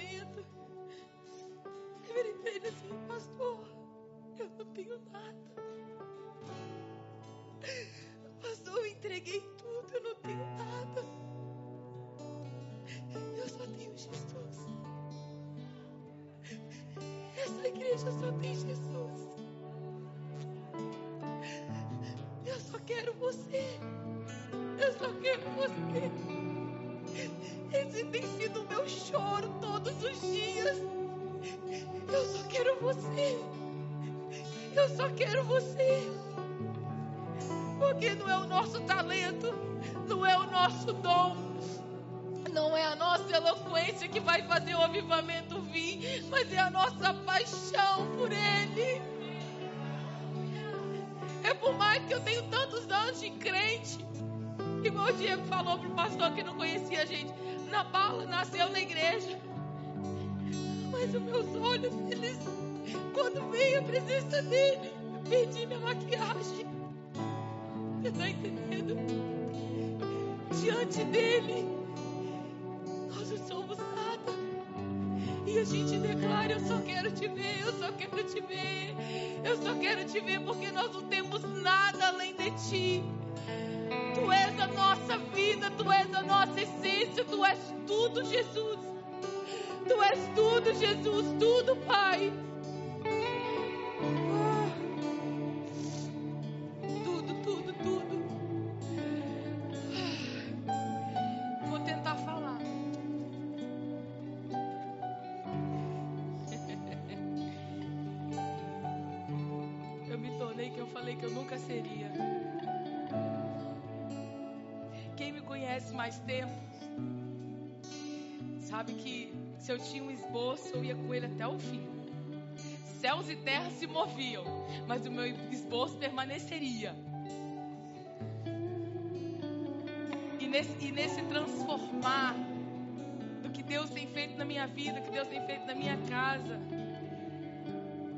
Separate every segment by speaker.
Speaker 1: Do avivamento. Eu virei pra ele assim, pastor, eu não tenho nada. Pastor, eu entreguei tudo, eu não tenho nada. Eu só tenho Jesus. Essa igreja só tem Jesus. Eu só quero você. Eu só quero você. Esse tem sido o meu choro todos os dias. Eu só quero você. Eu só quero você. Porque não é o nosso talento, não é o nosso dom, não é a nossa eloquência que vai fazer o avivamento vir, mas é a nossa paixão por Ele. É por mais que eu tenho tantos anos de crente, igual o Diego falou pro pastor que não conhecia a gente, na bala nasceu na igreja. Mas os meus olhos, eles, quando veio a presença dele, eu perdi minha maquiagem. Você tá entendendo? Diante dele, nós não somos nada. E a gente declara: Eu só quero te ver, eu só quero te ver, eu só quero te ver, porque nós não temos nada além de ti. És a nossa vida, tu és a nossa essência, tu és tudo, Jesus. Tu és tudo, Jesus, tudo, Pai. Ah. Se eu tinha um esboço, eu ia com ele até o fim. Céus e terras se moviam, mas o meu esboço permaneceria. E nesse, e nesse transformar do que Deus tem feito na minha vida, que Deus tem feito na minha casa,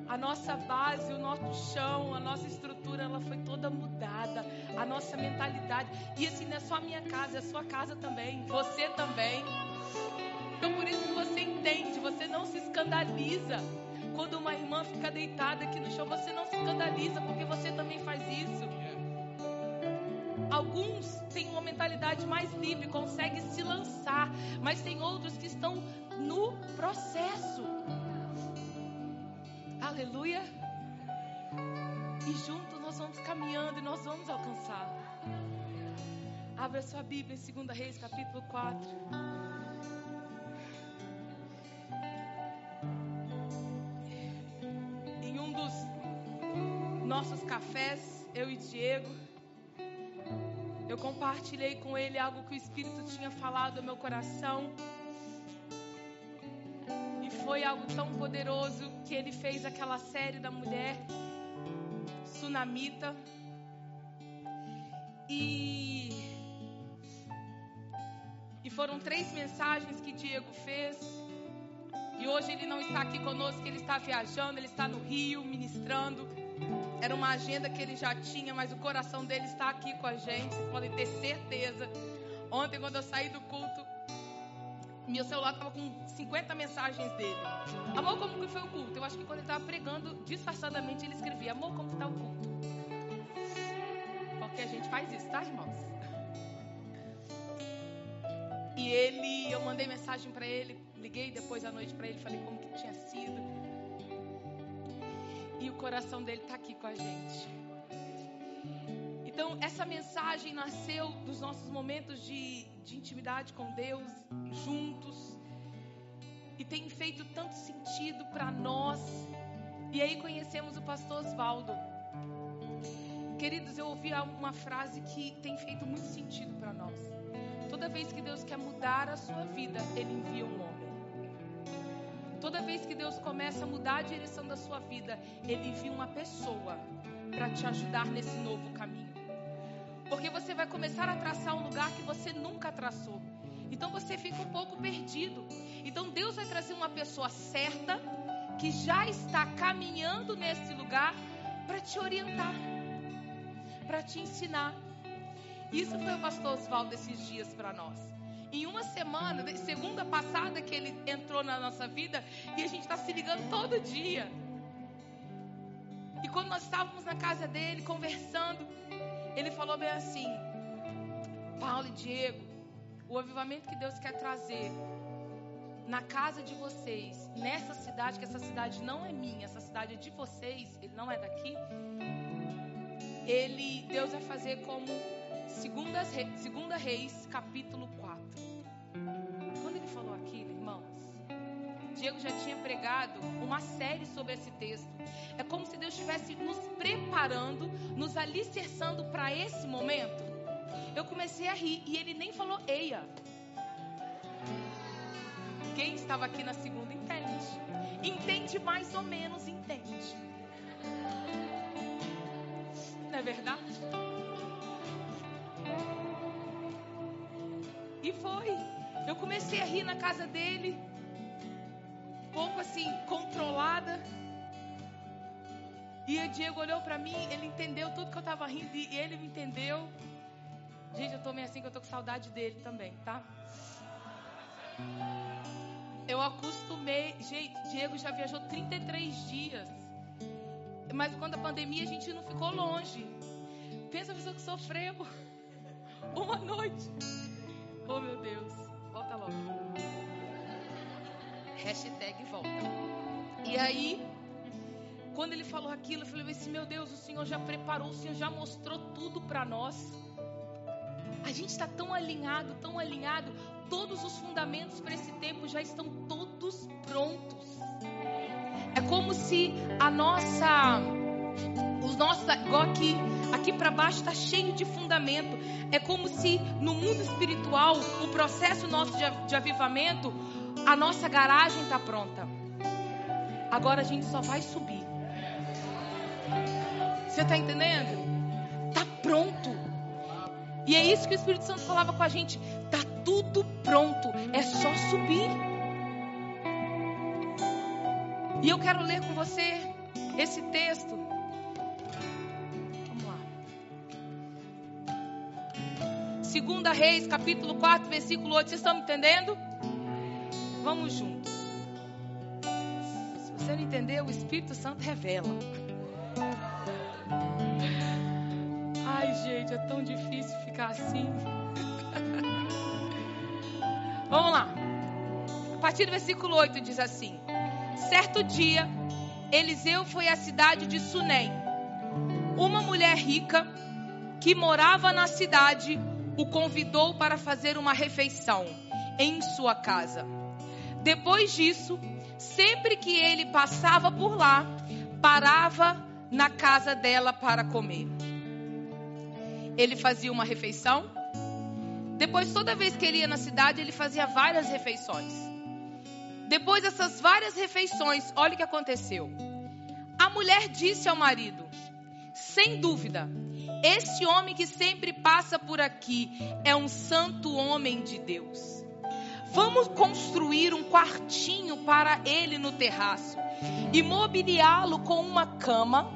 Speaker 1: a nossa base, o nosso chão, a nossa estrutura, ela foi toda mudada. A nossa mentalidade. E assim, não é só a minha casa, é a sua casa também. Você também. Então por isso você entende, você não se escandaliza. Quando uma irmã fica deitada aqui no chão, você não se escandaliza, porque você também faz isso. Alguns têm uma mentalidade mais livre, conseguem se lançar, mas tem outros que estão no processo. Aleluia. E juntos nós vamos caminhando e nós vamos alcançar. Abra sua Bíblia em 2 Reis, capítulo 4. Nossos cafés, eu e Diego, eu compartilhei com ele algo que o Espírito tinha falado ao meu coração. E foi algo tão poderoso que ele fez aquela série da mulher sunamita. E e foram três mensagens que Diego fez. E hoje ele não está aqui conosco, ele está viajando, ele está no Rio ministrando. Era uma agenda que ele já tinha, mas o coração dele está aqui com a gente, vocês podem ter certeza. Ontem, quando eu saí do culto, meu celular estava com 50 mensagens dele. Amor, como que foi o culto? Eu acho que quando ele estava pregando, disfarçadamente ele escrevia: Amor, como está o culto? Porque a gente faz isso, tá, irmãos? E ele, eu mandei mensagem para ele, liguei depois à noite para ele, falei como que tinha sido. E o coração dele está aqui com a gente. Então, essa mensagem nasceu dos nossos momentos de, de intimidade com Deus, juntos. E tem feito tanto sentido para nós. E aí conhecemos o pastor Osvaldo. Queridos, eu ouvi uma frase que tem feito muito sentido para nós. Toda vez que Deus quer mudar a sua vida, Ele envia um homem. Toda vez que Deus começa a mudar a direção da sua vida, Ele envia uma pessoa para te ajudar nesse novo caminho. Porque você vai começar a traçar um lugar que você nunca traçou. Então você fica um pouco perdido. Então Deus vai trazer uma pessoa certa que já está caminhando nesse lugar para te orientar, para te ensinar. Isso foi o pastor Oswaldo esses dias para nós. Em uma semana, segunda passada que ele entrou na nossa vida e a gente está se ligando todo dia. E quando nós estávamos na casa dele conversando, ele falou bem assim: Paulo e Diego, o avivamento que Deus quer trazer na casa de vocês, nessa cidade, que essa cidade não é minha, essa cidade é de vocês, ele não é daqui. Ele, Deus vai fazer como segunda, segunda Reis, capítulo 4. Diego já tinha pregado uma série sobre esse texto. É como se Deus estivesse nos preparando, nos alicerçando para esse momento. Eu comecei a rir e ele nem falou eia. Quem estava aqui na segunda entende. Entende mais ou menos, entende. Não é verdade? E foi. Eu comecei a rir na casa dele. Pouco assim, controlada. E o Diego olhou pra mim, ele entendeu tudo que eu tava rindo e ele me entendeu. Gente, eu tô meio assim que eu tô com saudade dele também, tá? Eu acostumei. Gente, Diego já viajou 33 dias. Mas quando a pandemia a gente não ficou longe. Pensa a pessoa que sofreu uma noite. Oh meu Deus, volta logo. Hashtag volta. E aí, quando ele falou aquilo, eu falei assim: Meu Deus, o Senhor já preparou, o Senhor já mostrou tudo para nós. A gente está tão alinhado, tão alinhado. Todos os fundamentos para esse tempo já estão todos prontos. É como se a nossa, os nossos, igual aqui, aqui para baixo está cheio de fundamento. É como se no mundo espiritual, o processo nosso de, de avivamento, a nossa garagem está pronta. Agora a gente só vai subir. Você está entendendo? Tá pronto. E é isso que o Espírito Santo falava com a gente. Tá tudo pronto. É só subir. E eu quero ler com você esse texto. Vamos lá. Segunda Reis, capítulo 4, versículo 8. Vocês estão me entendendo? Vamos juntos. Se você não entendeu, o Espírito Santo revela. Ai, gente, é tão difícil ficar assim. Vamos lá. A partir do versículo 8 diz assim: Certo dia, Eliseu foi à cidade de Sunem. Uma mulher rica que morava na cidade o convidou para fazer uma refeição em sua casa. Depois disso, sempre que ele passava por lá, parava na casa dela para comer. Ele fazia uma refeição. Depois, toda vez que ele ia na cidade, ele fazia várias refeições. Depois dessas várias refeições, olha o que aconteceu. A mulher disse ao marido: Sem dúvida, este homem que sempre passa por aqui é um santo homem de Deus. Vamos construir um quartinho para ele no terraço e mobiliá-lo com uma cama,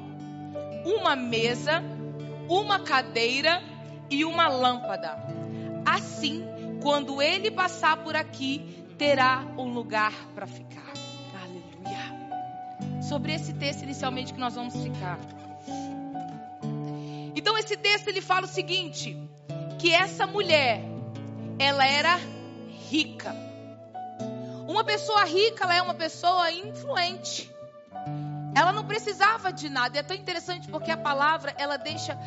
Speaker 1: uma mesa, uma cadeira e uma lâmpada. Assim, quando ele passar por aqui, terá um lugar para ficar. Aleluia. Sobre esse texto inicialmente que nós vamos ficar. Então esse texto ele fala o seguinte, que essa mulher, ela era rica. Uma pessoa rica, ela é uma pessoa influente. Ela não precisava de nada. É tão interessante porque a palavra, ela deixa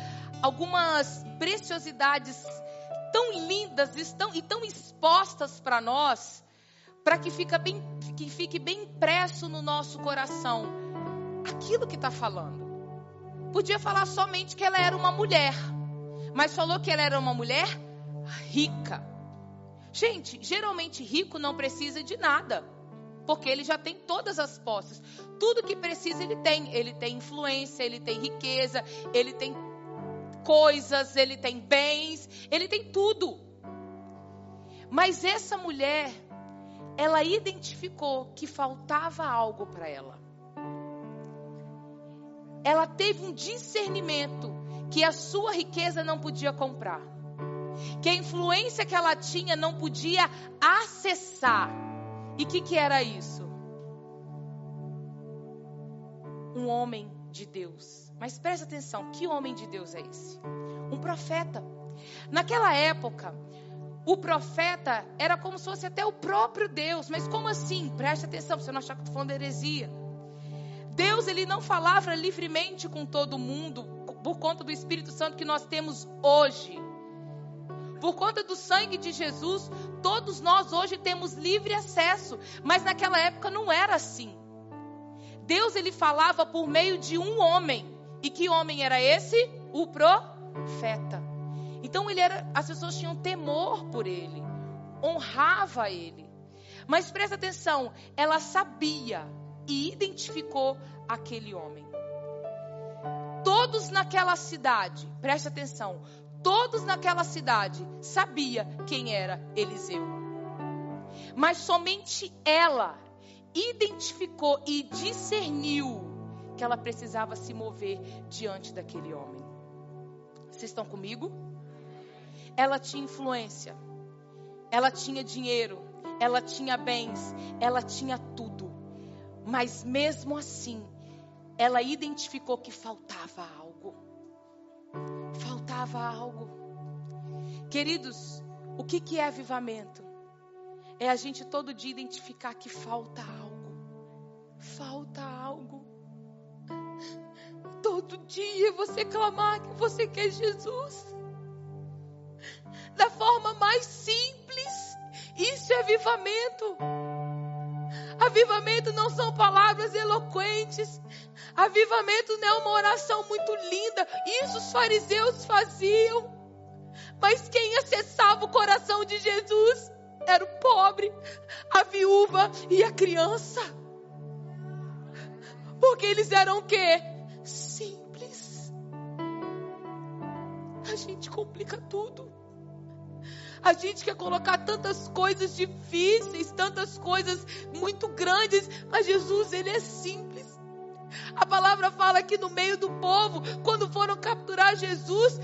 Speaker 1: algumas preciosidades tão lindas e tão, e tão expostas para nós, para que, fica bem, que fique bem impresso no nosso coração aquilo que está falando. Podia falar somente que ela era uma mulher, mas falou que ela era uma mulher rica. Gente, geralmente rico não precisa de nada, porque ele já tem todas as posses. Tudo que precisa ele tem. Ele tem influência, ele tem riqueza, ele tem coisas, ele tem bens, ele tem tudo. Mas essa mulher, ela identificou que faltava algo para ela. Ela teve um discernimento que a sua riqueza não podia comprar que a influência que ela tinha não podia acessar. E o que, que era isso? Um homem de Deus. Mas presta atenção, que homem de Deus é esse? Um profeta. Naquela época, o profeta era como se fosse até o próprio Deus. Mas como assim? Presta atenção, para você não achar que estou falando heresia. Deus, ele não falava livremente com todo mundo por conta do Espírito Santo que nós temos hoje. Por conta do sangue de Jesus, todos nós hoje temos livre acesso, mas naquela época não era assim. Deus ele falava por meio de um homem. E que homem era esse? O profeta. Então ele era, as pessoas tinham temor por ele, honrava ele. Mas presta atenção, ela sabia e identificou aquele homem. Todos naquela cidade, presta atenção, Todos naquela cidade sabia quem era Eliseu. Mas somente ela identificou e discerniu que ela precisava se mover diante daquele homem. Vocês estão comigo? Ela tinha influência, ela tinha dinheiro, ela tinha bens, ela tinha tudo. Mas mesmo assim, ela identificou que faltava algo faltava algo. Queridos, o que, que é avivamento? É a gente todo dia identificar que falta algo. Falta algo. Todo dia você clamar que você quer Jesus. Da forma mais simples. Isso é avivamento. Avivamento não são palavras eloquentes. Avivamento não é uma oração muito linda. Isso os fariseus faziam. Mas quem acessava o coração de Jesus era o pobre, a viúva e a criança. Porque eles eram o quê? Simples. A gente complica tudo. A gente quer colocar tantas coisas difíceis, tantas coisas muito grandes, mas Jesus, ele é simples. A palavra fala que no meio do povo, quando foram capturar Jesus,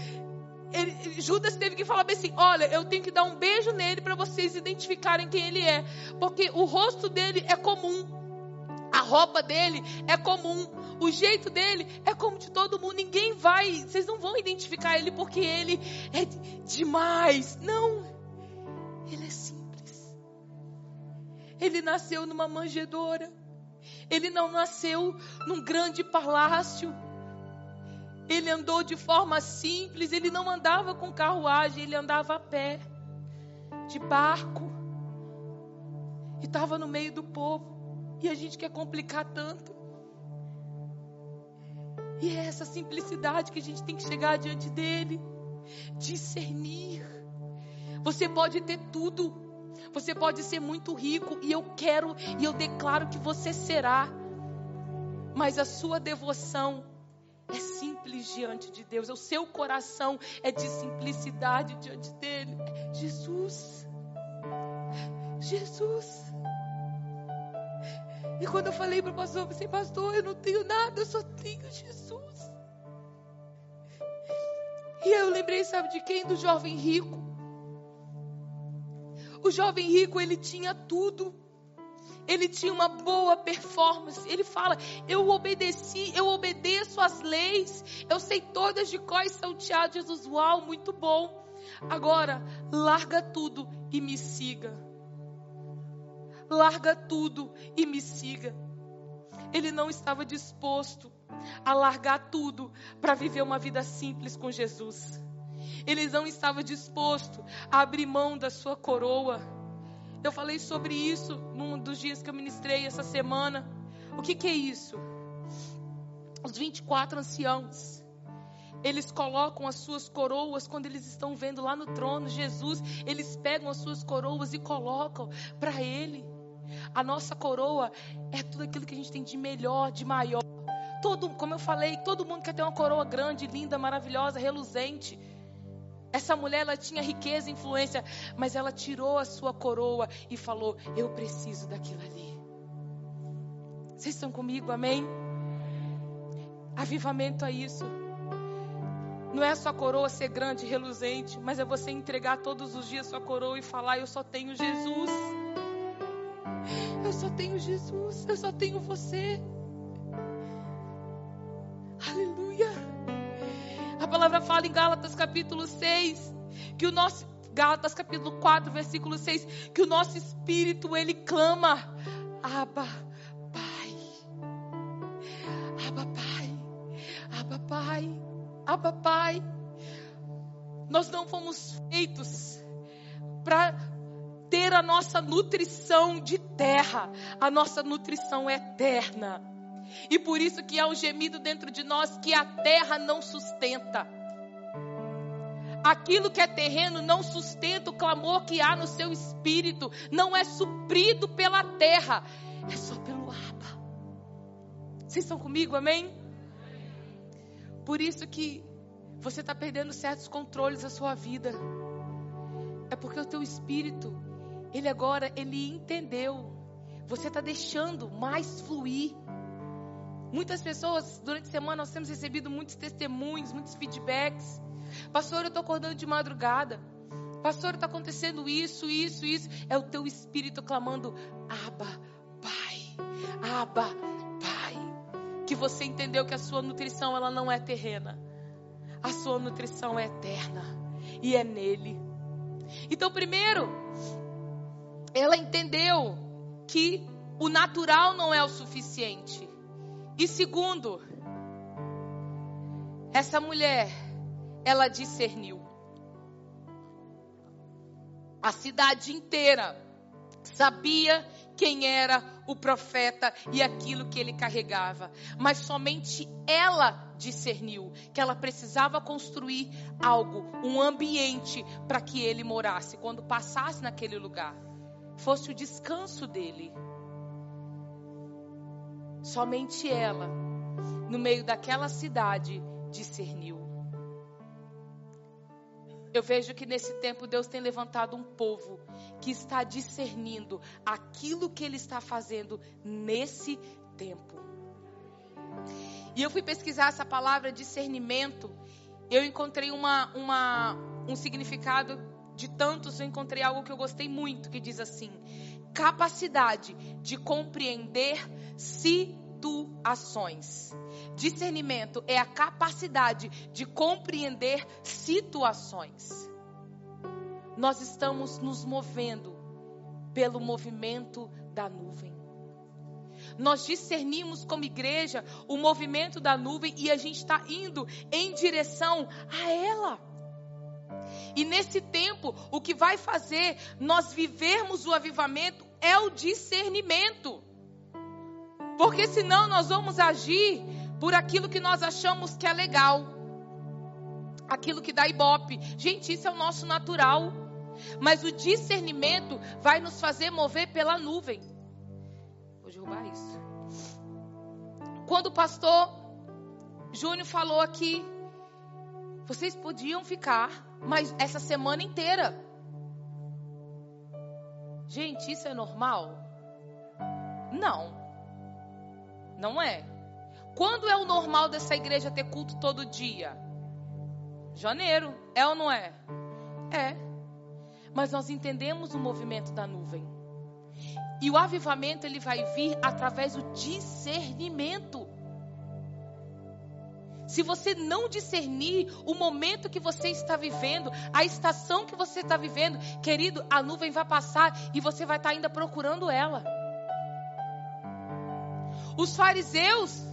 Speaker 1: ele, Judas teve que falar bem assim: olha, eu tenho que dar um beijo nele para vocês identificarem quem ele é, porque o rosto dele é comum, a roupa dele é comum, o jeito dele é como de todo mundo. Ninguém vai, vocês não vão identificar ele porque ele é demais. Não, ele é simples. Ele nasceu numa manjedoura. Ele não nasceu num grande palácio. Ele andou de forma simples, ele não andava com carruagem, ele andava a pé, de barco. E estava no meio do povo. E a gente quer complicar tanto. E é essa simplicidade que a gente tem que chegar diante dele, discernir. Você pode ter tudo, você pode ser muito rico, e eu quero e eu declaro que você será, mas a sua devoção é simples diante de Deus, o seu coração é de simplicidade diante dele. Jesus, Jesus. E quando eu falei para o pastor, eu pensei, pastor, eu não tenho nada, eu só tenho Jesus. E eu lembrei, sabe de quem? Do jovem rico. O jovem rico, ele tinha tudo. Ele tinha uma boa performance. Ele fala: Eu obedeci, eu obedeço às leis. Eu sei todas de quais salteado. Jesus, uau, muito bom. Agora, larga tudo e me siga larga tudo e me siga. Ele não estava disposto a largar tudo para viver uma vida simples com Jesus. Ele não estava disposto a abrir mão da sua coroa. Eu falei sobre isso num dos dias que eu ministrei essa semana. O que, que é isso? Os 24 anciãos, eles colocam as suas coroas quando eles estão vendo lá no trono Jesus, eles pegam as suas coroas e colocam para ele. A nossa coroa é tudo aquilo que a gente tem de melhor, de maior. Todo, como eu falei, todo mundo quer ter uma coroa grande, linda, maravilhosa, reluzente. Essa mulher, ela tinha riqueza influência, mas ela tirou a sua coroa e falou: Eu preciso daquilo ali. Vocês estão comigo, amém? Avivamento é isso. Não é a sua coroa ser grande e reluzente, mas é você entregar todos os dias sua coroa e falar: Eu só tenho Jesus. Eu só tenho Jesus, eu só tenho você. Palavra fala em Gálatas capítulo 6 que o nosso Gálatas capítulo 4, versículo 6, que o nosso espírito ele clama: Abba, Pai. Abba, Pai. Abba, Pai. Abba, Pai. Nós não fomos feitos para ter a nossa nutrição de terra, a nossa nutrição é eterna. E por isso que há um gemido dentro de nós que a terra não sustenta. Aquilo que é terreno não sustenta o clamor que há no seu espírito, não é suprido pela terra, é só pelo Abba. Vocês estão comigo, amém? Por isso que você está perdendo certos controles da sua vida. É porque o teu espírito ele agora, ele entendeu. Você está deixando mais fluir. Muitas pessoas, durante a semana, nós temos recebido muitos testemunhos, muitos feedbacks. Pastor, eu estou acordando de madrugada. Pastor, está acontecendo isso, isso, isso. É o teu espírito clamando: Aba, Pai. Aba, Pai. Que você entendeu que a sua nutrição ela não é terrena. A sua nutrição é eterna. E é nele. Então, primeiro, ela entendeu que o natural não é o suficiente. E segundo, essa mulher, ela discerniu. A cidade inteira sabia quem era o profeta e aquilo que ele carregava, mas somente ela discerniu que ela precisava construir algo, um ambiente para que ele morasse quando passasse naquele lugar, fosse o descanso dele. Somente ela, no meio daquela cidade, discerniu. Eu vejo que nesse tempo Deus tem levantado um povo que está discernindo aquilo que Ele está fazendo nesse tempo. E eu fui pesquisar essa palavra discernimento. Eu encontrei uma, uma, um significado de tantos, eu encontrei algo que eu gostei muito, que diz assim: capacidade de compreender situações. Discernimento é a capacidade de compreender situações. Nós estamos nos movendo pelo movimento da nuvem. Nós discernimos como igreja o movimento da nuvem e a gente está indo em direção a ela. E nesse tempo, o que vai fazer nós vivermos o avivamento é o discernimento. Porque senão nós vamos agir por aquilo que nós achamos que é legal. Aquilo que dá ibope. Gente, isso é o nosso natural. Mas o discernimento vai nos fazer mover pela nuvem. Vou derrubar isso. Quando o pastor Júnior falou aqui, vocês podiam ficar, mas essa semana inteira. Gente, isso é normal? Não. Não é. Quando é o normal dessa igreja ter culto todo dia? Janeiro. É ou não é? É. Mas nós entendemos o movimento da nuvem. E o avivamento ele vai vir através do discernimento. Se você não discernir o momento que você está vivendo, a estação que você está vivendo, querido, a nuvem vai passar e você vai estar ainda procurando ela. Os fariseus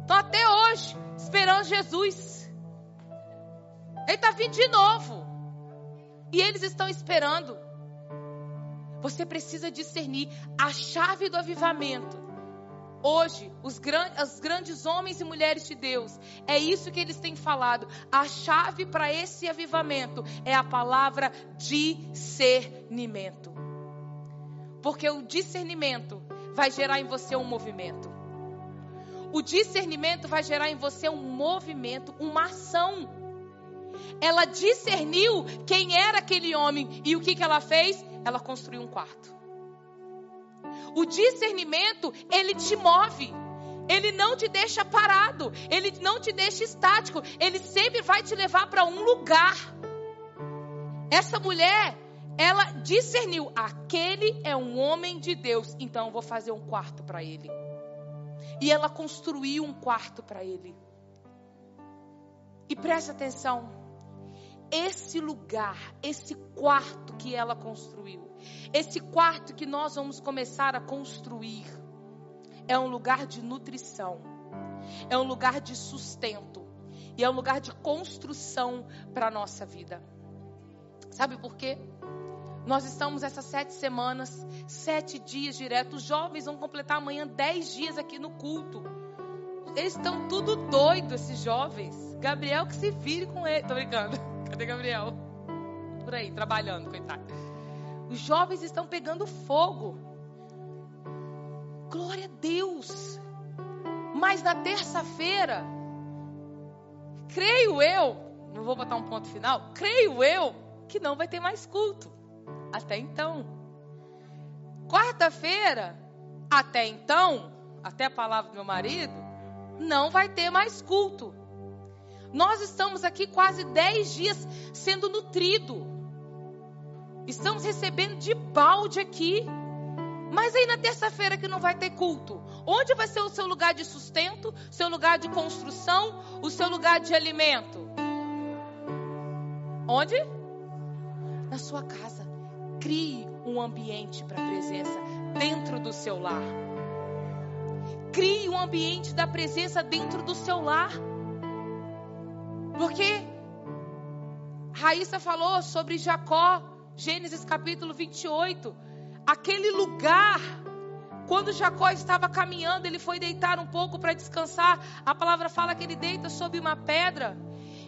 Speaker 1: estão até hoje esperando Jesus. Ele está vindo de novo. E eles estão esperando. Você precisa discernir a chave do avivamento. Hoje, os, gran os grandes homens e mulheres de Deus, é isso que eles têm falado. A chave para esse avivamento é a palavra discernimento. Porque o discernimento vai gerar em você um movimento. O discernimento vai gerar em você um movimento, uma ação. Ela discerniu quem era aquele homem e o que, que ela fez? Ela construiu um quarto. O discernimento, ele te move. Ele não te deixa parado, ele não te deixa estático, ele sempre vai te levar para um lugar. Essa mulher, ela discerniu: aquele é um homem de Deus, então eu vou fazer um quarto para ele. E ela construiu um quarto para ele. E preste atenção, esse lugar, esse quarto que ela construiu, esse quarto que nós vamos começar a construir, é um lugar de nutrição, é um lugar de sustento e é um lugar de construção para a nossa vida. Sabe por quê? Nós estamos essas sete semanas, sete dias direto. Os jovens vão completar amanhã dez dias aqui no culto. Eles estão tudo doidos, esses jovens. Gabriel que se vire com ele. Tô brincando. Cadê Gabriel? Por aí, trabalhando, coitado. Os jovens estão pegando fogo. Glória a Deus. Mas na terça-feira, creio eu, não vou botar um ponto final, creio eu que não vai ter mais culto. Até então. Quarta-feira, até então, até a palavra do meu marido, não vai ter mais culto. Nós estamos aqui quase 10 dias sendo nutrido. Estamos recebendo de balde aqui. Mas aí na terça-feira que não vai ter culto, onde vai ser o seu lugar de sustento, seu lugar de construção, o seu lugar de alimento? Onde? Na sua casa. Crie um ambiente para a presença dentro do seu lar. Crie um ambiente da presença dentro do seu lar. Porque Raíssa falou sobre Jacó, Gênesis capítulo 28. Aquele lugar Quando Jacó estava caminhando, ele foi deitar um pouco para descansar. A palavra fala que ele deita sobre uma pedra.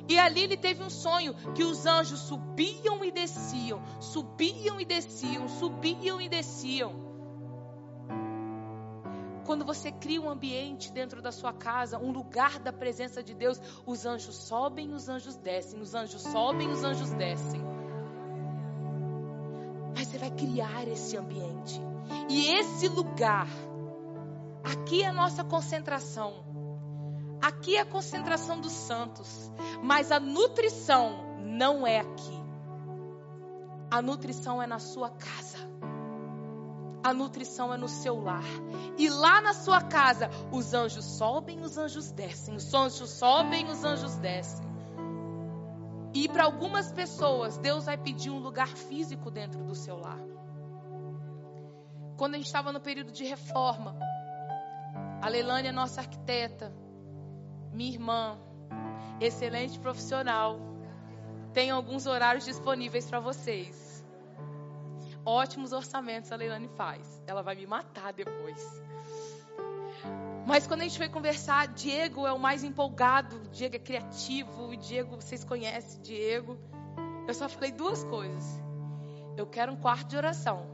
Speaker 1: E ali ele teve um sonho que os anjos subiam e desciam, subiam e desciam, subiam e desciam. Quando você cria um ambiente dentro da sua casa, um lugar da presença de Deus, os anjos sobem, os anjos descem, os anjos sobem, os anjos descem. Mas você vai criar esse ambiente. E esse lugar, aqui é a nossa concentração. Aqui é a concentração dos santos. Mas a nutrição não é aqui. A nutrição é na sua casa. A nutrição é no seu lar. E lá na sua casa, os anjos sobem, os anjos descem. Os anjos sobem, os anjos descem. E para algumas pessoas, Deus vai pedir um lugar físico dentro do seu lar. Quando a gente estava no período de reforma, a Leilânia, nossa arquiteta, minha irmã, excelente profissional, tem alguns horários disponíveis para vocês. Ótimos orçamentos a Leilane faz. Ela vai me matar depois. Mas quando a gente foi conversar, Diego é o mais empolgado, Diego é criativo, Diego, vocês conhecem Diego. Eu só falei duas coisas. Eu quero um quarto de oração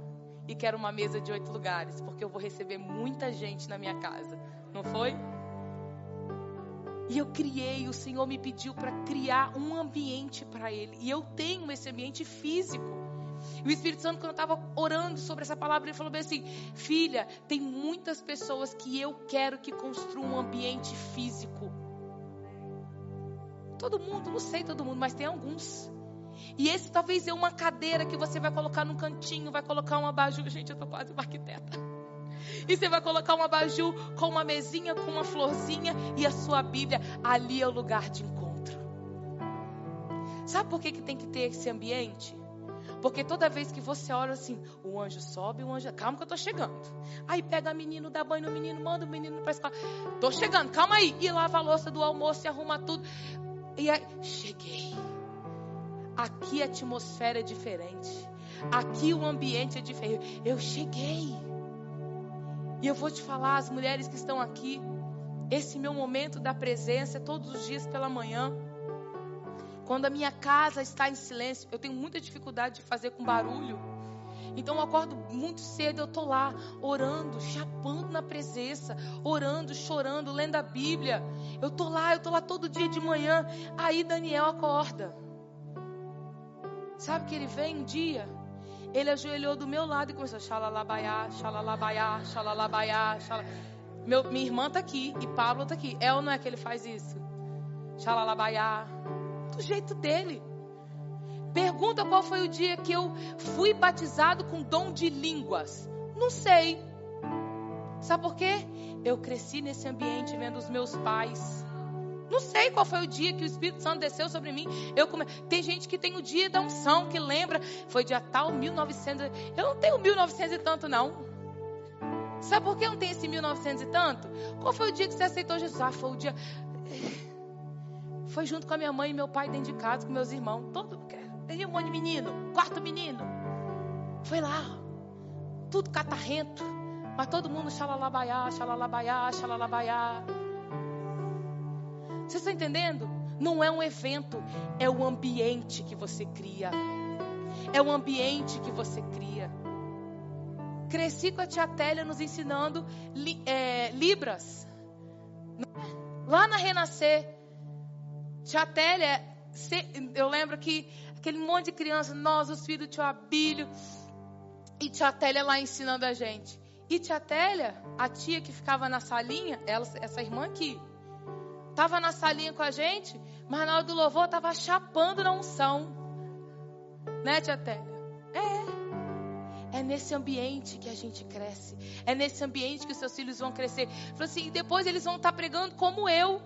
Speaker 1: e quero uma mesa de oito lugares, porque eu vou receber muita gente na minha casa. Não foi? E eu criei, o Senhor me pediu para criar um ambiente para Ele. E eu tenho esse ambiente físico. E o Espírito Santo, quando eu estava orando sobre essa palavra, ele falou bem assim: Filha, tem muitas pessoas que eu quero que construam um ambiente físico. Todo mundo, não sei todo mundo, mas tem alguns. E esse talvez é uma cadeira que você vai colocar num cantinho, vai colocar uma abajur. Gente, eu tô quase uma arquiteta. E você vai colocar uma abajur com uma mesinha, com uma florzinha e a sua Bíblia. Ali é o lugar de encontro. Sabe por que, que tem que ter esse ambiente? Porque toda vez que você olha assim, o anjo sobe, o anjo. Calma que eu tô chegando. Aí pega o menino, dá banho no menino, manda o menino pra escola. Tô chegando, calma aí. E lava a louça do almoço e arruma tudo. E aí, cheguei. Aqui a atmosfera é diferente. Aqui o ambiente é diferente. Eu cheguei. E eu vou te falar, as mulheres que estão aqui, esse meu momento da presença é todos os dias pela manhã. Quando a minha casa está em silêncio, eu tenho muita dificuldade de fazer com barulho. Então eu acordo muito cedo, eu tô lá orando, chapando na presença, orando, chorando, lendo a Bíblia. Eu tô lá, eu tô lá todo dia de manhã. Aí Daniel acorda. Sabe que ele vem um dia? Ele ajoelhou do meu lado e começou xalalabaiá, xalalabaiá, xalalabaiá, xalala. Meu, minha irmã tá aqui e Pablo tá aqui. É ou não é que ele faz isso? Xalalabaiá do jeito dele. Pergunta qual foi o dia que eu fui batizado com dom de línguas. Não sei. Sabe por quê? Eu cresci nesse ambiente vendo os meus pais. Não sei qual foi o dia que o Espírito Santo desceu sobre mim. Eu come... Tem gente que tem o dia da unção, que lembra. Foi dia tal, 1900. Eu não tenho 1900 e tanto, não. Sabe por que eu não tenho esse 1900 e tanto? Qual foi o dia que você aceitou Jesus? Ah, foi o dia. Foi junto com a minha mãe e meu pai dentro de casa, com meus irmãos. Todo, tem um monte de menino, quarto menino. Foi lá, tudo catarrento. Mas todo mundo xalalabaiá, xalalabaiá, xalalabaiá. Você está entendendo? Não é um evento, é o ambiente que você cria. É o ambiente que você cria. Cresci com a tia Télia nos ensinando li, é, Libras. Lá na Renascer, Tia Télia, eu lembro que aquele monte de criança, nós, os filhos do tio Abílio, e tia Télia lá ensinando a gente. E tia Télia, a tia que ficava na salinha, ela, essa irmã aqui, estava na salinha com a gente, mas na hora do louvor estava chapando na unção. Né, tia Télia? É. É nesse ambiente que a gente cresce. É nesse ambiente que os seus filhos vão crescer. Falou assim, e depois eles vão estar tá pregando como eu.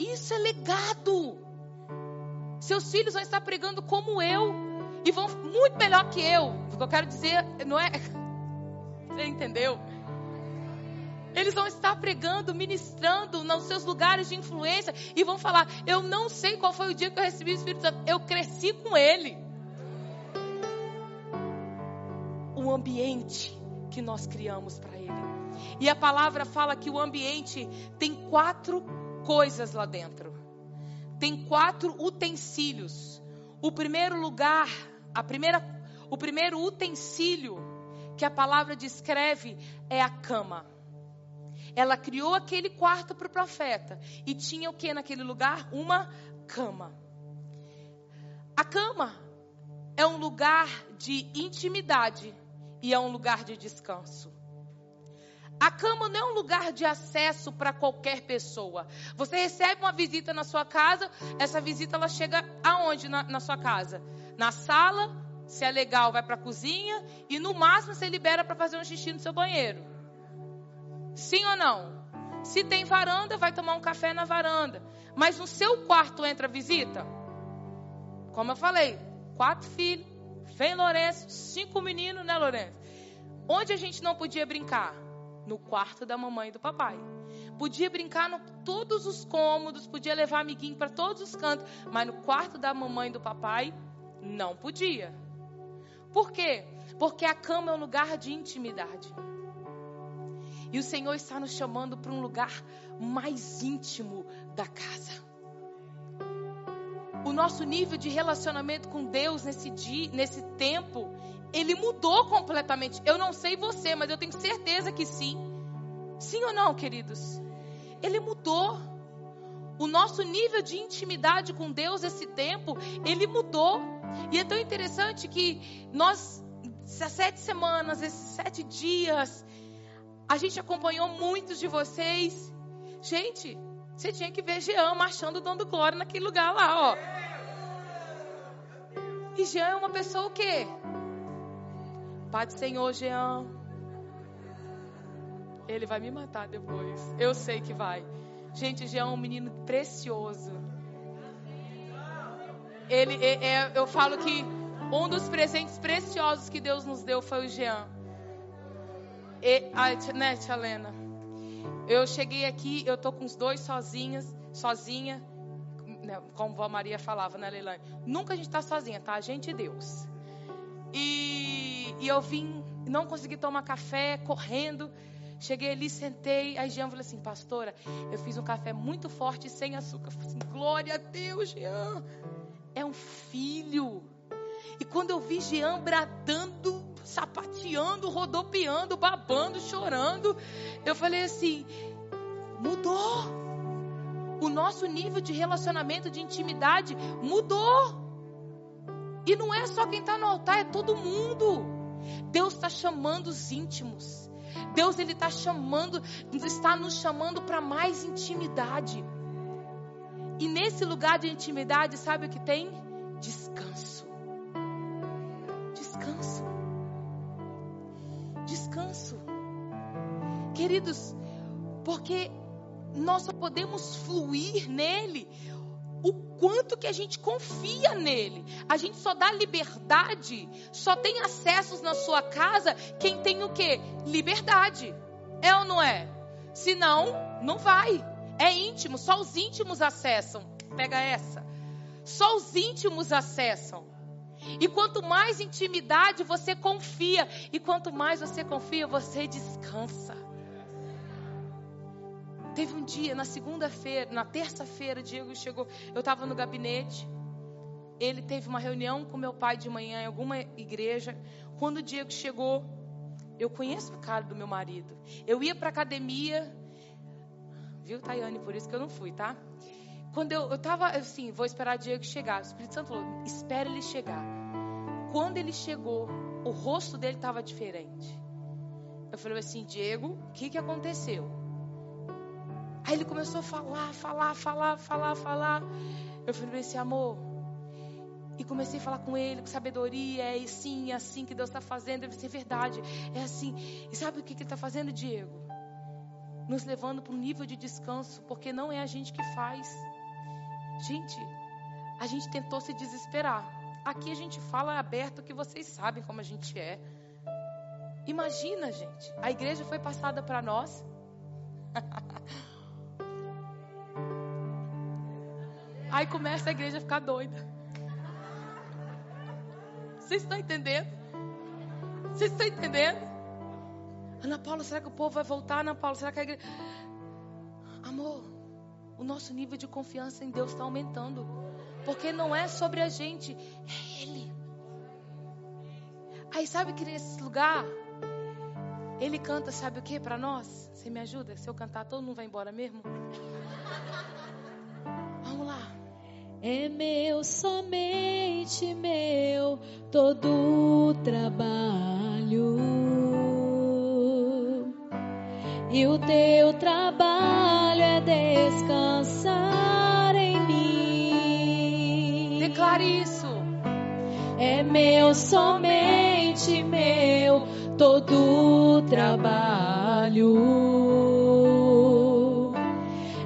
Speaker 1: Isso é legado. Seus filhos vão estar pregando como eu e vão muito melhor que eu. O que eu quero dizer não é. Você entendeu? Eles vão estar pregando, ministrando nos seus lugares de influência e vão falar: Eu não sei qual foi o dia que eu recebi o Espírito Santo, eu cresci com ele. O ambiente que nós criamos para Ele. E a palavra fala que o ambiente tem quatro coisas lá dentro. Tem quatro utensílios. O primeiro lugar, a primeira, o primeiro utensílio que a palavra descreve é a cama. Ela criou aquele quarto para o profeta e tinha o que naquele lugar? Uma cama. A cama é um lugar de intimidade e é um lugar de descanso. A cama não é um lugar de acesso para qualquer pessoa. Você recebe uma visita na sua casa, essa visita ela chega aonde na, na sua casa? Na sala, se é legal, vai para a cozinha e no máximo você libera para fazer um xixi no seu banheiro. Sim ou não? Se tem varanda, vai tomar um café na varanda. Mas no seu quarto entra visita? Como eu falei, quatro filhos, vem Lourenço, cinco meninos, né, Lourenço? Onde a gente não podia brincar? No quarto da mamãe e do papai. Podia brincar em todos os cômodos, podia levar amiguinho para todos os cantos, mas no quarto da mamãe e do papai, não podia. Por quê? Porque a cama é um lugar de intimidade. E o Senhor está nos chamando para um lugar mais íntimo da casa. O nosso nível de relacionamento com Deus nesse dia, nesse tempo, ele mudou completamente. Eu não sei você, mas eu tenho certeza que sim. Sim ou não, queridos? Ele mudou. O nosso nível de intimidade com Deus esse tempo, ele mudou. E é tão interessante que nós, essas sete semanas, esses sete dias, a gente acompanhou muitos de vocês. Gente, você tinha que ver Jean marchando, dando glória naquele lugar lá, ó. E Jean é uma pessoa o quê? Pai do Senhor, Jean. Ele vai me matar depois. Eu sei que vai. Gente, Jean é um menino precioso. Ele, é, é, eu falo que um dos presentes preciosos que Deus nos deu foi o Jean. E, a, né, tia Lena? Eu cheguei aqui, eu tô com os dois sozinhas, sozinha, como a Maria falava, né, Leilane? Nunca a gente tá sozinha, tá? A gente e Deus. E, e eu vim, não consegui tomar café, correndo. Cheguei ali, sentei. Aí Jean falou assim: Pastora, eu fiz um café muito forte sem açúcar. Eu falei assim: Glória a Deus, Jean. É um filho. E quando eu vi Jean bradando, sapateando, rodopiando, babando, chorando, eu falei assim: mudou. O nosso nível de relacionamento, de intimidade mudou. E não é só quem está no altar, é todo mundo. Deus está chamando os íntimos. Deus ele está chamando, está nos chamando para mais intimidade. E nesse lugar de intimidade, sabe o que tem? Descanso. Descanso. Descanso. Queridos, porque nós só podemos fluir nele o quanto que a gente confia nele. A gente só dá liberdade, só tem acessos na sua casa quem tem o que? Liberdade. É ou não é? Se não, não vai. É íntimo, só os íntimos acessam. Pega essa. Só os íntimos acessam. E quanto mais intimidade você confia, e quanto mais você confia, você descansa. Teve um dia, na segunda-feira, na terça-feira, Diego chegou. Eu estava no gabinete. Ele teve uma reunião com meu pai de manhã em alguma igreja. Quando o Diego chegou, eu conheço o cara do meu marido. Eu ia para academia. Viu, Tayane? Por isso que eu não fui, tá? Quando eu, eu tava assim, vou esperar o Diego chegar. O Espírito Santo falou: espere ele chegar. Quando ele chegou, o rosto dele estava diferente. Eu falei assim: Diego, o que, que aconteceu? Aí ele começou a falar, falar, falar, falar, falar. Eu falei assim, amor. E comecei a falar com ele com sabedoria. É assim, é assim que Deus está fazendo. Ele disse, é verdade, é assim. E sabe o que, que ele está fazendo, Diego? Nos levando para um nível de descanso, porque não é a gente que faz. Gente, a gente tentou se desesperar. Aqui a gente fala aberto que vocês sabem como a gente é. Imagina, gente, a igreja foi passada para nós. Aí começa a igreja a ficar doida. Vocês estão entendendo? Vocês estão entendendo? Ana Paula, será que o povo vai voltar? Ana Paula, será que a igreja. Amor, o nosso nível de confiança em Deus está aumentando. Porque não é sobre a gente, é Ele. Aí sabe que nesse lugar, Ele canta, sabe o que para nós? Você me ajuda? Se eu cantar, todo mundo vai embora mesmo? Vamos lá.
Speaker 2: É meu, somente meu, todo o trabalho. E o teu trabalho é descansar em mim.
Speaker 1: Declare isso.
Speaker 2: É meu, somente meu, todo o trabalho.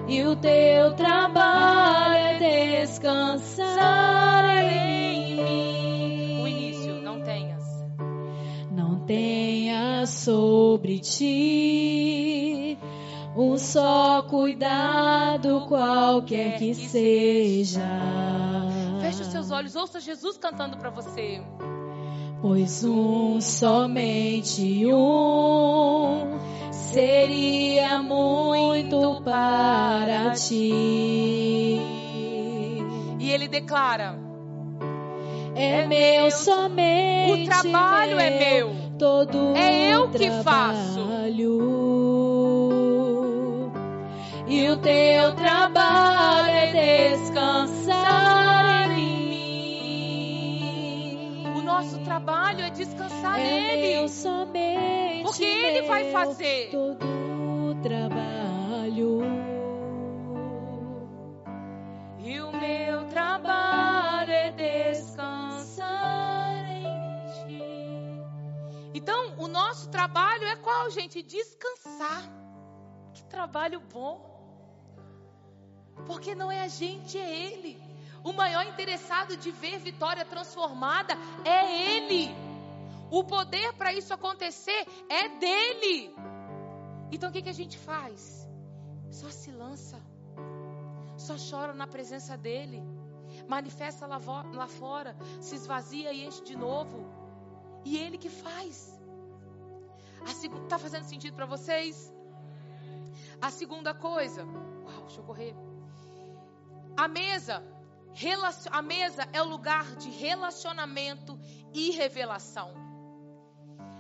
Speaker 2: E o teu trabalho descansar em mim.
Speaker 1: O início, não tenhas.
Speaker 2: Não tenha sobre ti um só cuidado, qualquer que seja.
Speaker 1: Feche os seus olhos, ouça Jesus cantando para você.
Speaker 2: Pois um, somente um, seria muito para ti.
Speaker 1: E ele declara:
Speaker 2: É meu somente.
Speaker 1: O trabalho é meu.
Speaker 2: Todo
Speaker 1: É eu que faço.
Speaker 2: E o teu trabalho é descansar em mim.
Speaker 1: o nosso trabalho é descansar
Speaker 2: é
Speaker 1: nele.
Speaker 2: meu somente.
Speaker 1: Porque ele vai
Speaker 2: meu,
Speaker 1: fazer.
Speaker 2: todo o trabalho.
Speaker 1: E o meu trabalho é descansar em ti. Então, o nosso trabalho é qual, gente? Descansar. Que trabalho bom. Porque não é a gente, é Ele. O maior interessado de ver vitória transformada é Ele. O poder para isso acontecer é dele. Então o que, que a gente faz? Só se lança. Só chora na presença dele. Manifesta lá, lá fora. Se esvazia e enche de novo. E ele que faz. A segu- tá fazendo sentido para vocês? A segunda coisa. Uau, deixa eu correr. A mesa. A mesa é o lugar de relacionamento e revelação.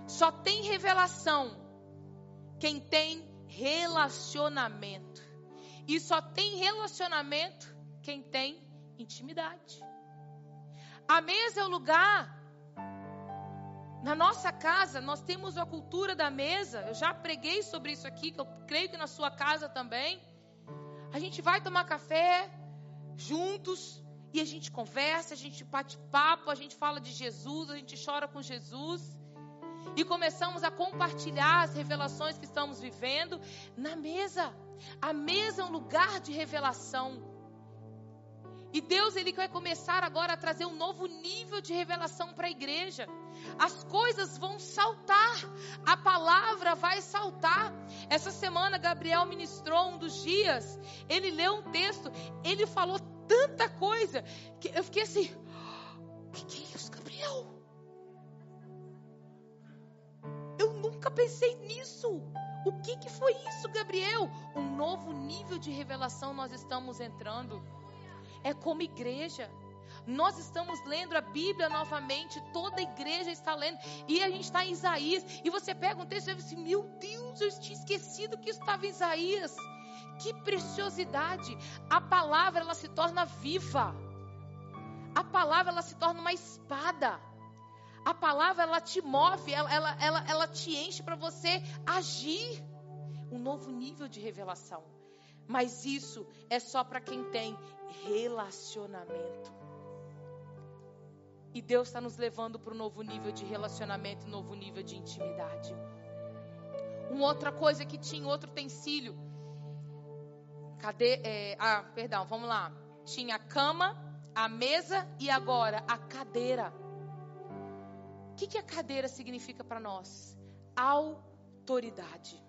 Speaker 1: Só tem revelação quem tem relacionamento. E só tem relacionamento quem tem intimidade. A mesa é o lugar. Na nossa casa, nós temos a cultura da mesa. Eu já preguei sobre isso aqui, que eu creio que na sua casa também. A gente vai tomar café juntos e a gente conversa, a gente bate papo, a gente fala de Jesus, a gente chora com Jesus. E começamos a compartilhar as revelações que estamos vivendo na mesa. A mesa é um lugar de revelação. E Deus ele vai começar agora a trazer um novo nível de revelação para a igreja. As coisas vão saltar, a palavra vai saltar. Essa semana Gabriel ministrou um dos dias, ele leu um texto, ele falou tanta coisa que eu fiquei assim: que, que é isso, Gabriel? Nunca pensei nisso. O que, que foi isso, Gabriel? Um novo nível de revelação nós estamos entrando. É como igreja. Nós estamos lendo a Bíblia novamente, toda a igreja está lendo, e a gente está em Isaías, e você pega um texto e diz assim: Meu Deus, eu tinha esquecido que estava em Isaías. Que preciosidade! A palavra ela se torna viva, a palavra ela se torna uma espada. A palavra ela te move, ela, ela, ela, ela te enche para você agir. Um novo nível de revelação. Mas isso é só para quem tem relacionamento. E Deus está nos levando para um novo nível de relacionamento, um novo nível de intimidade. Uma outra coisa que tinha, outro utensílio. Cadê? é, ah, perdão, vamos lá. Tinha a cama, a mesa e agora a cadeira. O que, que a cadeira significa para nós? Autoridade.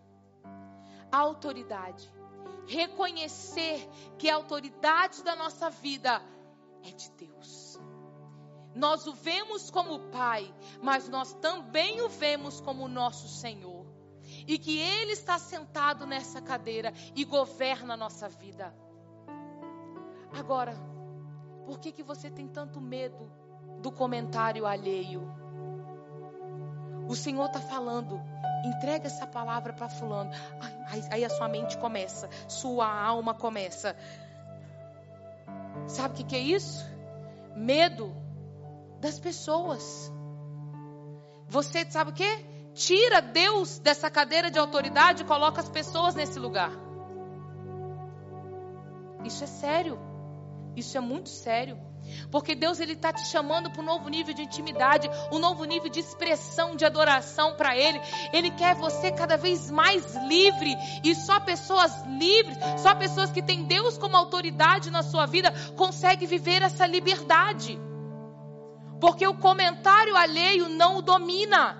Speaker 1: Autoridade. Reconhecer que a autoridade da nossa vida é de Deus. Nós o vemos como Pai, mas nós também o vemos como nosso Senhor. e que Ele está sentado nessa cadeira e governa a nossa vida. Agora, por que, que você tem tanto medo do comentário alheio? O Senhor está falando, entrega essa palavra para fulano. Aí, aí a sua mente começa, sua alma começa. Sabe o que, que é isso? Medo das pessoas. Você sabe o que? Tira Deus dessa cadeira de autoridade e coloca as pessoas nesse lugar. Isso é sério. Isso é muito sério. Porque Deus ele está te chamando para um novo nível de intimidade, um novo nível de expressão, de adoração para Ele. Ele quer você cada vez mais livre e só pessoas livres, só pessoas que têm Deus como autoridade na sua vida conseguem viver essa liberdade. Porque o comentário alheio não o domina.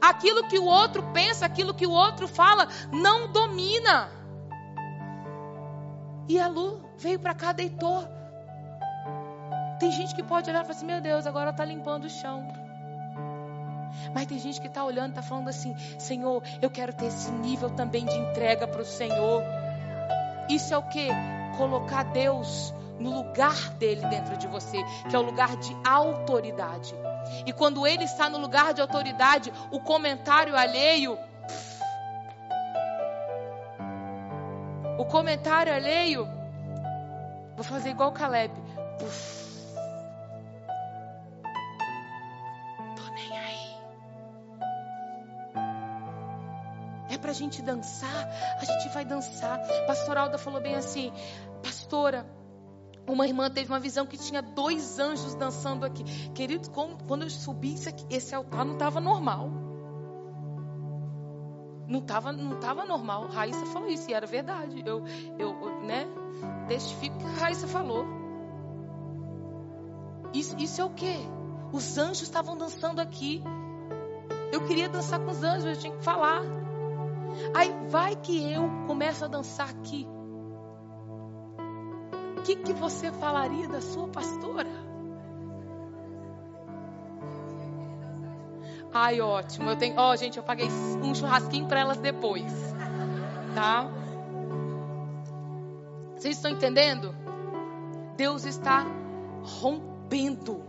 Speaker 1: Aquilo que o outro pensa, aquilo que o outro fala, não domina. E a Lu veio para cá, deitou. Tem gente que pode olhar e falar assim: Meu Deus, agora está limpando o chão. Mas tem gente que está olhando está falando assim: Senhor, eu quero ter esse nível também de entrega para o Senhor. Isso é o que? Colocar Deus no lugar dele dentro de você, que é o lugar de autoridade. E quando ele está no lugar de autoridade, o comentário alheio. O comentário alheio. Vou fazer igual Caleb. Tô Pra gente dançar, a gente vai dançar. Pastor Alda falou bem assim, pastora. Uma irmã teve uma visão que tinha dois anjos dançando aqui. Querido, quando eu subi aqui, esse altar não estava normal. Não estava não tava normal. Raíssa falou isso e era verdade. Eu, eu né, testifico que a Raíssa falou. Isso, isso é o quê? Os anjos estavam dançando aqui. Eu queria dançar com os anjos, eu tinha que falar. Aí vai que eu começo a dançar aqui o que, que você falaria da sua pastora? Ai, ótimo. Eu tenho, ó, oh, gente, eu paguei um churrasquinho para elas depois. Tá? Vocês estão entendendo? Deus está rompendo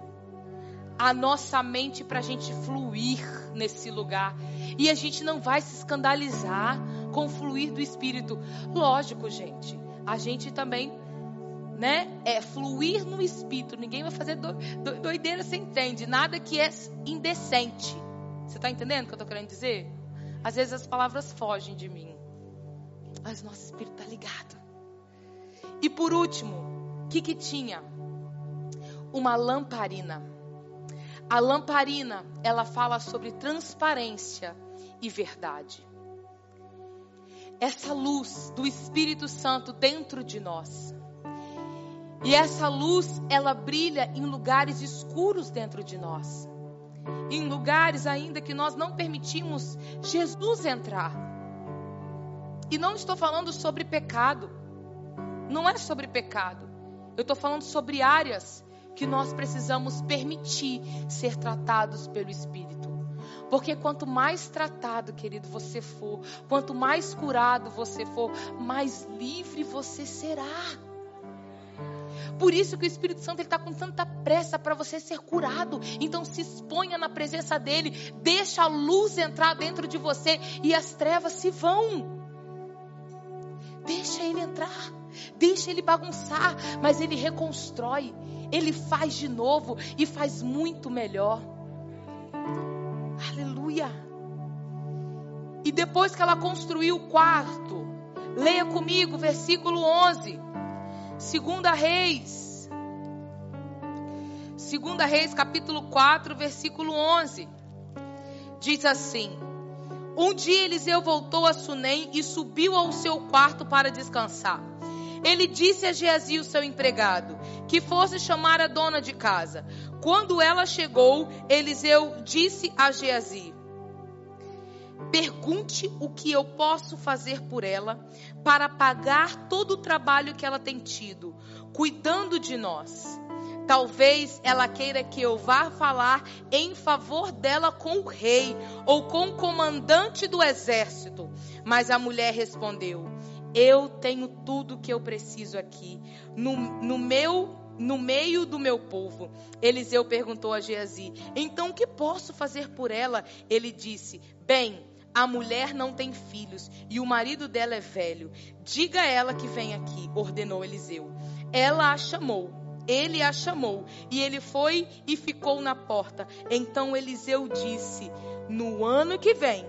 Speaker 1: a nossa mente para a gente fluir nesse lugar. E a gente não vai se escandalizar com o fluir do Espírito. Lógico, gente. A gente também né? É fluir no espírito. Ninguém vai fazer do, do, doideira, você entende? Nada que é indecente. Você está entendendo o que eu estou querendo dizer? Às vezes as palavras fogem de mim. Mas nosso espírito está ligado. E por último, o que, que tinha? Uma lamparina. A lamparina, ela fala sobre transparência e verdade. Essa luz do Espírito Santo dentro de nós e essa luz, ela brilha em lugares escuros dentro de nós. Em lugares ainda que nós não permitimos Jesus entrar. E não estou falando sobre pecado. Não é sobre pecado. Eu estou falando sobre áreas que nós precisamos permitir ser tratados pelo Espírito. Porque quanto mais tratado, querido, você for, quanto mais curado você for, mais livre você será. Por isso que o Espírito Santo está com tanta pressa para você ser curado. Então se exponha na presença dele, deixa a luz entrar dentro de você e as trevas se vão. Deixa ele entrar, deixa ele bagunçar, mas ele reconstrói, ele faz de novo e faz muito melhor. Aleluia. E depois que ela construiu o quarto, leia comigo, versículo 11. Segunda Reis. Segunda Reis, capítulo 4, versículo 11. Diz assim: Um dia Eliseu voltou a Sunem e subiu ao seu quarto para descansar. Ele disse a Geazi, o seu empregado, que fosse chamar a dona de casa. Quando ela chegou, Eliseu disse a Geazi: Pergunte o que eu posso fazer por ela para pagar todo o trabalho que ela tem tido, cuidando de nós. Talvez ela queira que eu vá falar em favor dela com o rei ou com o comandante do exército. Mas a mulher respondeu: Eu tenho tudo que eu preciso aqui, no, no meu no meio do meu povo. Eliseu perguntou a Geazi: Então o que posso fazer por ela? Ele disse: Bem, a mulher não tem filhos e o marido dela é velho. Diga a ela que vem aqui, ordenou Eliseu. Ela a chamou. Ele a chamou e ele foi e ficou na porta. Então Eliseu disse: No ano que vem,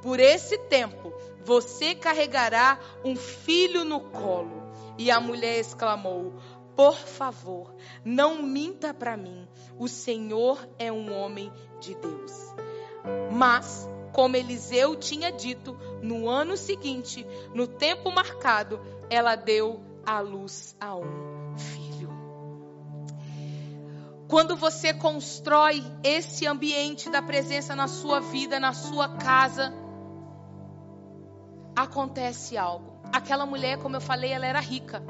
Speaker 1: por esse tempo, você carregará um filho no colo. E a mulher exclamou: Por favor, não minta para mim. O Senhor é um homem de Deus. Mas, como Eliseu tinha dito, no ano seguinte, no tempo marcado, ela deu à luz a um filho. Quando você constrói esse ambiente da presença na sua vida, na sua casa, acontece algo. Aquela mulher, como eu falei, ela era rica.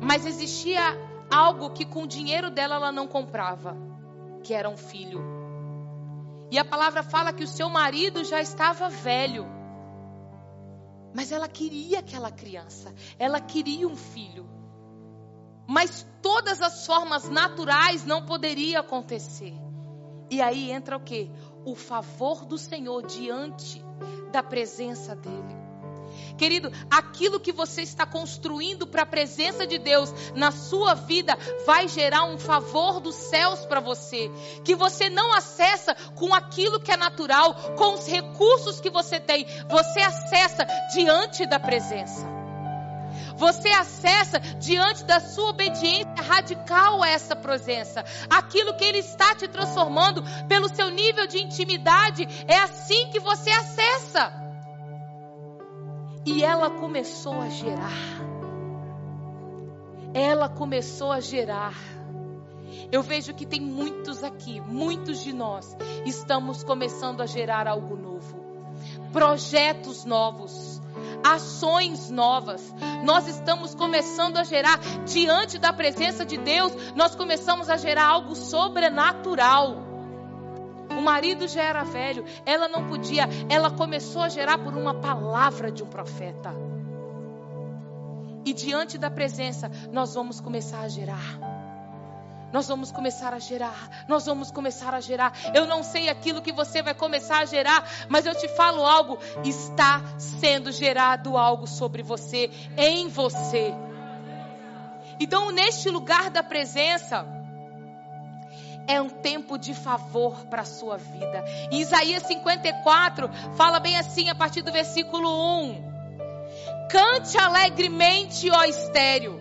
Speaker 1: Mas existia algo que com o dinheiro dela ela não comprava, que era um filho. E a palavra fala que o seu marido já estava velho. Mas ela queria aquela criança, ela queria um filho. Mas todas as formas naturais não poderia acontecer. E aí entra o que? O favor do Senhor diante da presença dele. Querido, aquilo que você está construindo para a presença de Deus na sua vida vai gerar um favor dos céus para você, que você não acessa com aquilo que é natural, com os recursos que você tem, você acessa diante da presença. Você acessa diante da sua obediência radical a essa presença. Aquilo que Ele está te transformando pelo seu nível de intimidade, é assim que você acessa. E ela começou a gerar. Ela começou a gerar. Eu vejo que tem muitos aqui, muitos de nós, estamos começando a gerar algo novo. Projetos novos, ações novas. Nós estamos começando a gerar, diante da presença de Deus, nós começamos a gerar algo sobrenatural. O marido já era velho, ela não podia, ela começou a gerar por uma palavra de um profeta. E diante da presença, nós vamos começar a gerar nós vamos começar a gerar, nós vamos começar a gerar. Eu não sei aquilo que você vai começar a gerar, mas eu te falo algo: está sendo gerado algo sobre você, em você. Então, neste lugar da presença, é um tempo de favor para a sua vida. E Isaías 54 fala bem assim, a partir do versículo 1. Cante alegremente, ó estéreo,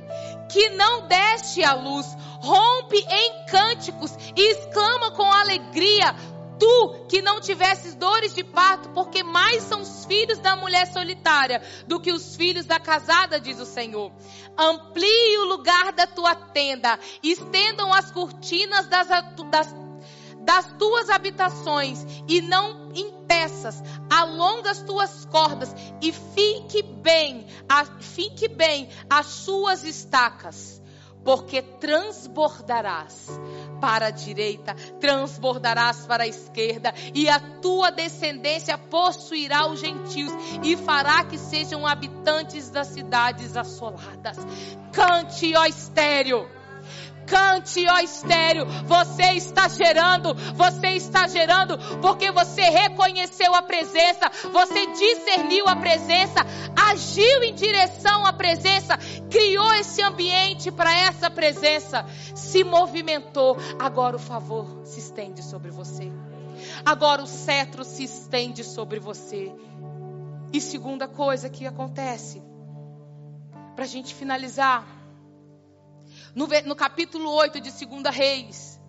Speaker 1: que não deste a luz, rompe em cânticos e exclama com alegria, tu que não tivesses dores de parto, porque mais são os filhos da mulher solitária do que os filhos da casada, diz o Senhor. Amplie o lugar da tua tenda, estendam as cortinas das, das, das tuas habitações e não impeças, alonga as tuas cordas e fique bem, a, fique bem as suas estacas porque transbordarás para a direita, transbordarás para a esquerda, e a tua descendência possuirá os gentios e fará que sejam habitantes das cidades assoladas. Cante, ó estéreo Cante, ó estéreo. Você está gerando, você está gerando, porque você reconheceu a presença, você discerniu a presença, agiu em direção à presença, criou esse ambiente para essa presença, se movimentou. Agora o favor se estende sobre você. Agora o cetro se estende sobre você. E segunda coisa que acontece, para a gente finalizar no, no capítulo 8 de 2 Reis,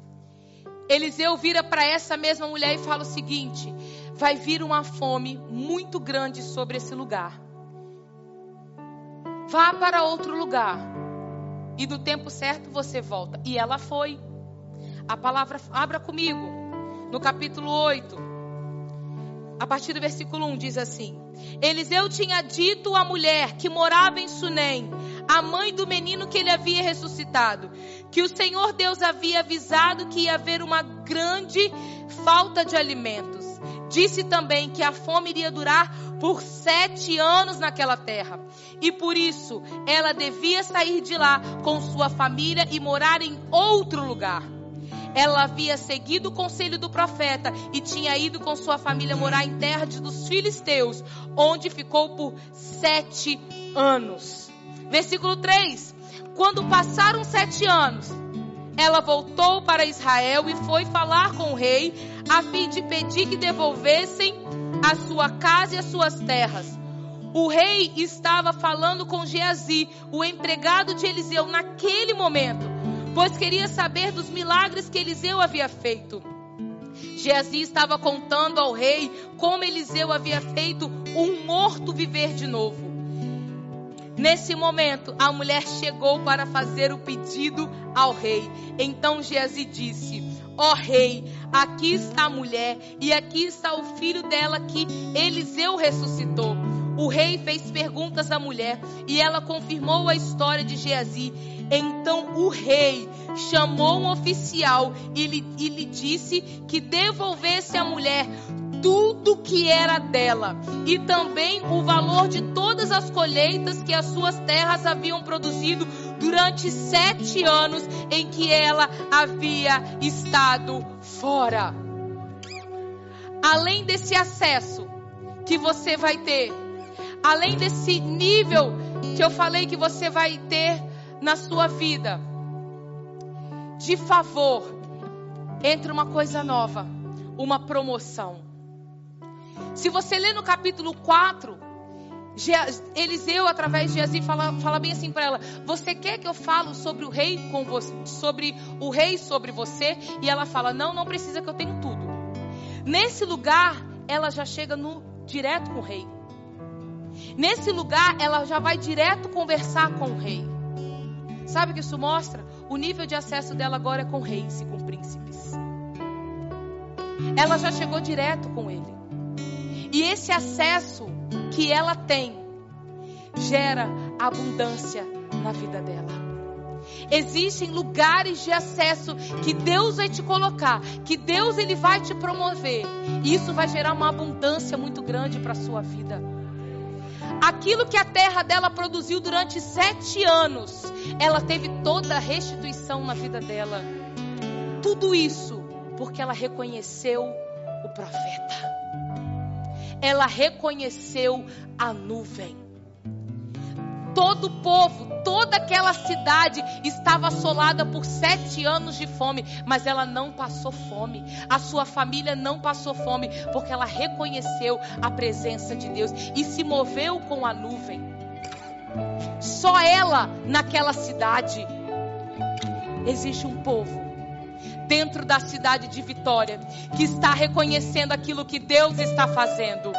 Speaker 1: Eliseu vira para essa mesma mulher e fala o seguinte: vai vir uma fome muito grande sobre esse lugar. Vá para outro lugar. E do tempo certo você volta. E ela foi. A palavra, abra comigo, no capítulo 8, a partir do versículo 1 diz assim: Eliseu tinha dito à mulher que morava em Sunem: a mãe do menino que ele havia ressuscitado. que o Senhor Deus havia avisado que ia haver uma grande falta de alimentos. Disse também que a fome iria durar por sete anos naquela terra. E por isso ela devia sair de lá com sua família e morar em outro lugar. Ela havia seguido o conselho do profeta e tinha ido com sua família morar em terra dos filisteus, onde ficou por sete anos. Versículo 3: Quando passaram sete anos, ela voltou para Israel e foi falar com o rei, a fim de pedir que devolvessem a sua casa e as suas terras. O rei estava falando com Geazi, o empregado de Eliseu, naquele momento, pois queria saber dos milagres que Eliseu havia feito. Geazi estava contando ao rei como Eliseu havia feito um morto viver de novo. Nesse momento, a mulher chegou para fazer o pedido ao rei. Então Geazi disse: Ó oh, rei, aqui está a mulher e aqui está o filho dela que Eliseu ressuscitou. O rei fez perguntas à mulher e ela confirmou a história de Geazi. Então o rei chamou um oficial e lhe, e lhe disse que devolvesse à mulher tudo que era dela e também o valor de todas as colheitas que as suas terras haviam produzido durante sete anos em que ela havia estado fora. Além desse acesso que você vai ter, além desse nível que eu falei que você vai ter na sua vida, de favor, entre uma coisa nova, uma promoção. Se você ler no capítulo 4, Eliseu, através de Geazi, fala, fala bem assim para ela: Você quer que eu falo sobre o rei com você, sobre o rei sobre você? E ela fala: Não, não precisa que eu tenho tudo. Nesse lugar, ela já chega no direto com o rei. Nesse lugar, ela já vai direto conversar com o rei. Sabe o que isso mostra? O nível de acesso dela agora é com reis e com príncipes. Ela já chegou direto com ele. E esse acesso que ela tem gera abundância na vida dela. Existem lugares de acesso que Deus vai te colocar, que Deus ele vai te promover. E isso vai gerar uma abundância muito grande para a sua vida. Aquilo que a terra dela produziu durante sete anos, ela teve toda a restituição na vida dela. Tudo isso porque ela reconheceu o profeta ela reconheceu a nuvem. Todo o povo, toda aquela cidade estava assolada por sete anos de fome, mas ela não passou fome. A sua família não passou fome, porque ela reconheceu a presença de Deus e se moveu com a nuvem. Só ela naquela cidade. Existe um povo dentro da cidade de Vitória, que está reconhecendo aquilo que Deus está fazendo.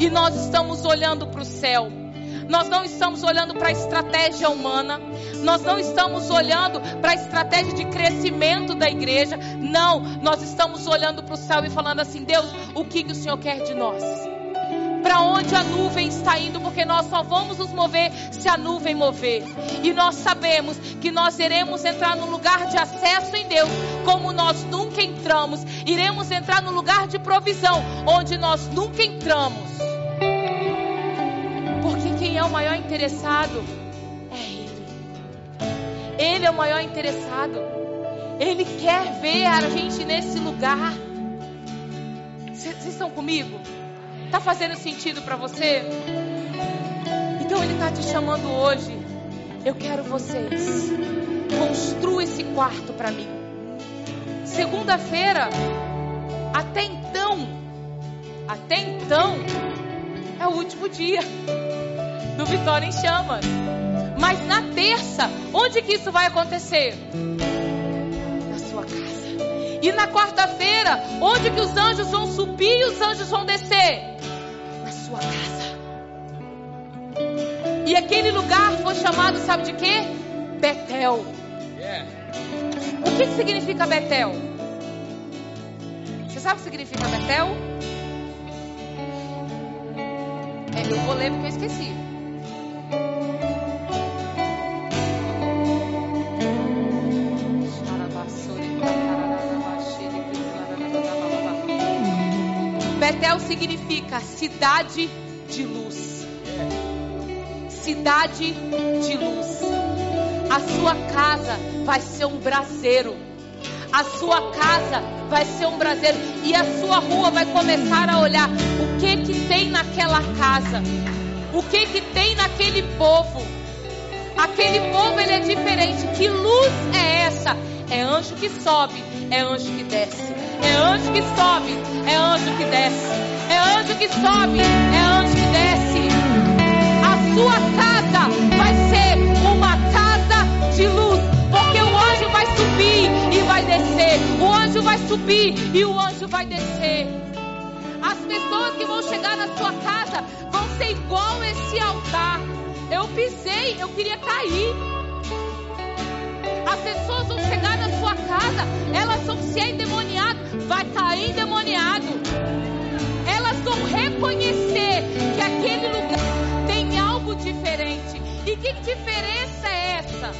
Speaker 1: E nós estamos olhando para o céu. Nós não estamos olhando para a estratégia humana. Nós não estamos olhando para a estratégia de crescimento da igreja. Não, nós estamos olhando para o céu e falando assim: Deus, o que, que o Senhor quer de nós? Para onde a nuvem está indo, porque nós só vamos nos mover se a nuvem mover. E nós sabemos que nós iremos entrar no lugar de acesso em Deus, como nós nunca entramos. Iremos entrar no lugar de provisão, onde nós nunca entramos. Porque quem é o maior interessado é Ele. Ele é o maior interessado. Ele quer ver a gente nesse lugar. Vocês estão comigo? Tá fazendo sentido para você? Então ele tá te chamando hoje. Eu quero vocês. Construa esse quarto para mim. Segunda-feira, até então, até então, é o último dia do Vitória em Chamas. Mas na terça, onde que isso vai acontecer? E na quarta-feira, onde que os anjos vão subir e os anjos vão descer? Na sua casa. E aquele lugar foi chamado, sabe de quê? Betel. O que, que significa Betel? Você sabe o que significa Betel? É, eu vou ler porque eu esqueci. Betel significa cidade de luz. Cidade de luz. A sua casa vai ser um braseiro. A sua casa vai ser um braseiro. E a sua rua vai começar a olhar o que que tem naquela casa. O que que tem naquele povo. Aquele povo ele é diferente. Que luz é essa? É anjo que sobe, é anjo que desce. É anjo que sobe, é anjo que desce. É anjo que sobe, é anjo que desce. A sua casa vai ser uma casa de luz, porque o anjo vai subir e vai descer. O anjo vai subir e o anjo vai descer. As pessoas que vão chegar na sua casa vão ser igual esse altar. Eu pisei, eu queria cair. As pessoas vão chegar na sua casa, elas vão ser endemoniadas, vai cair endemoniado. Elas vão reconhecer que aquele lugar tem algo diferente. E que diferença é essa?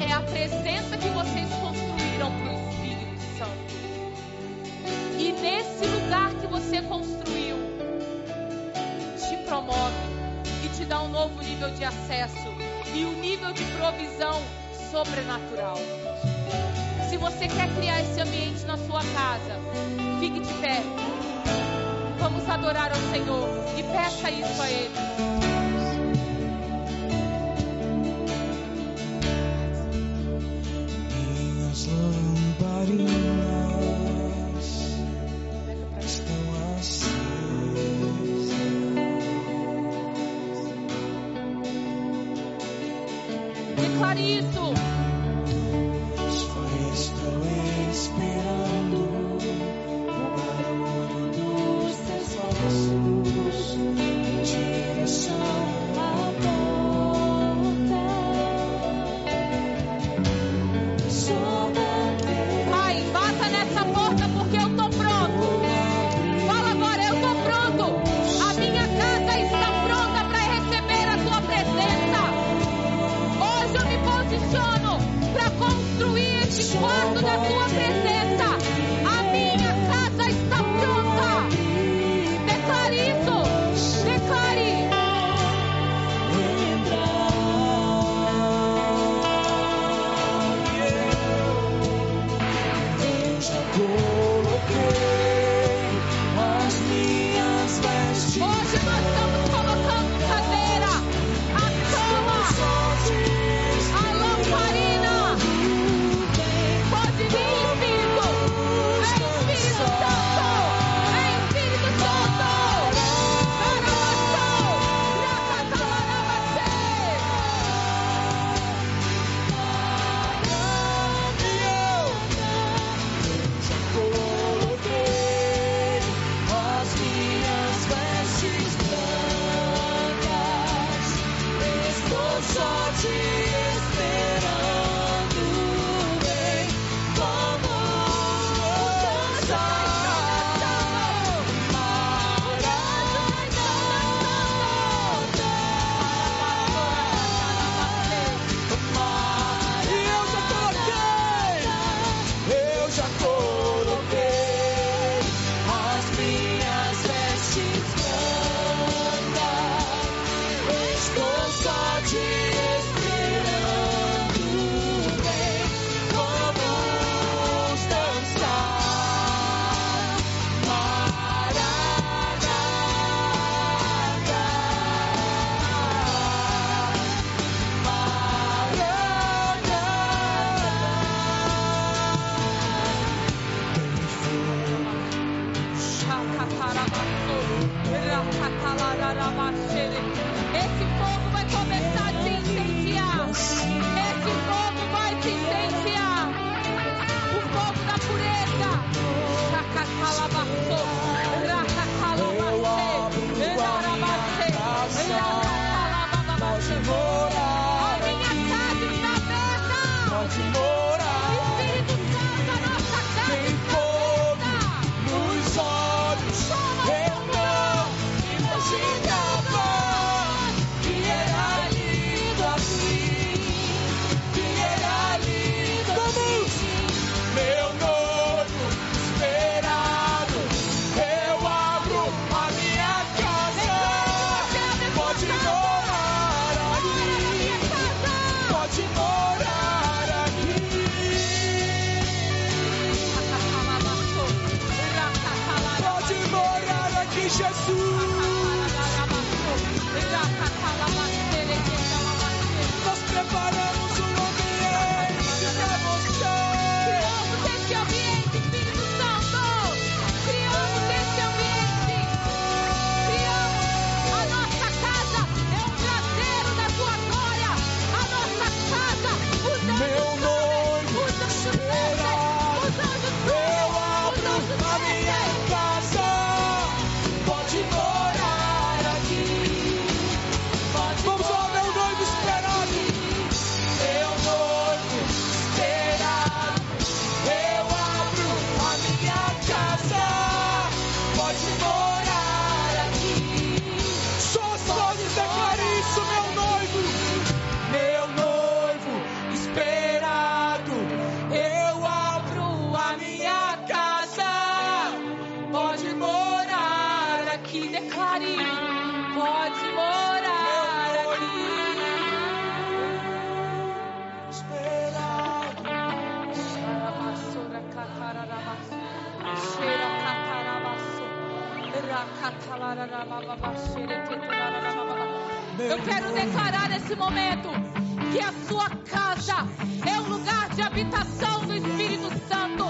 Speaker 1: É a presença que vocês construíram para o Espírito Santo. E nesse lugar que você construiu, te promove e te dá um novo nível de acesso e um nível de provisão sobrenatural. Se você quer criar esse ambiente na sua casa, fique de pé. Vamos adorar ao Senhor e peça isso a Ele.
Speaker 3: Minhas
Speaker 1: Isso. Eu quero declarar nesse momento que a sua casa é um lugar de habitação do Espírito Santo.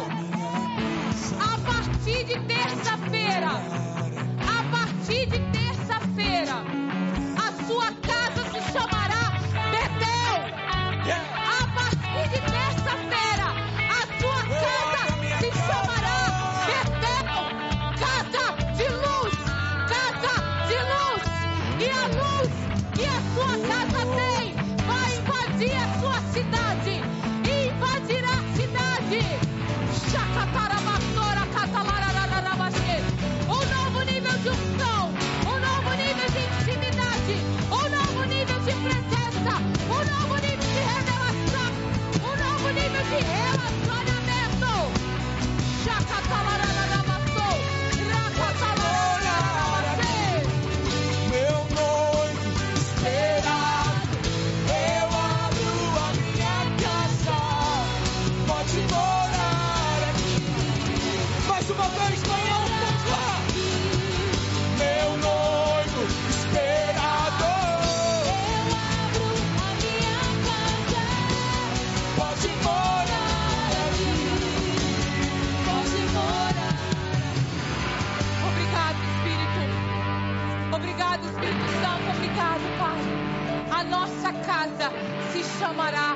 Speaker 1: A partir de terça-feira, a partir de terça-feira, chamará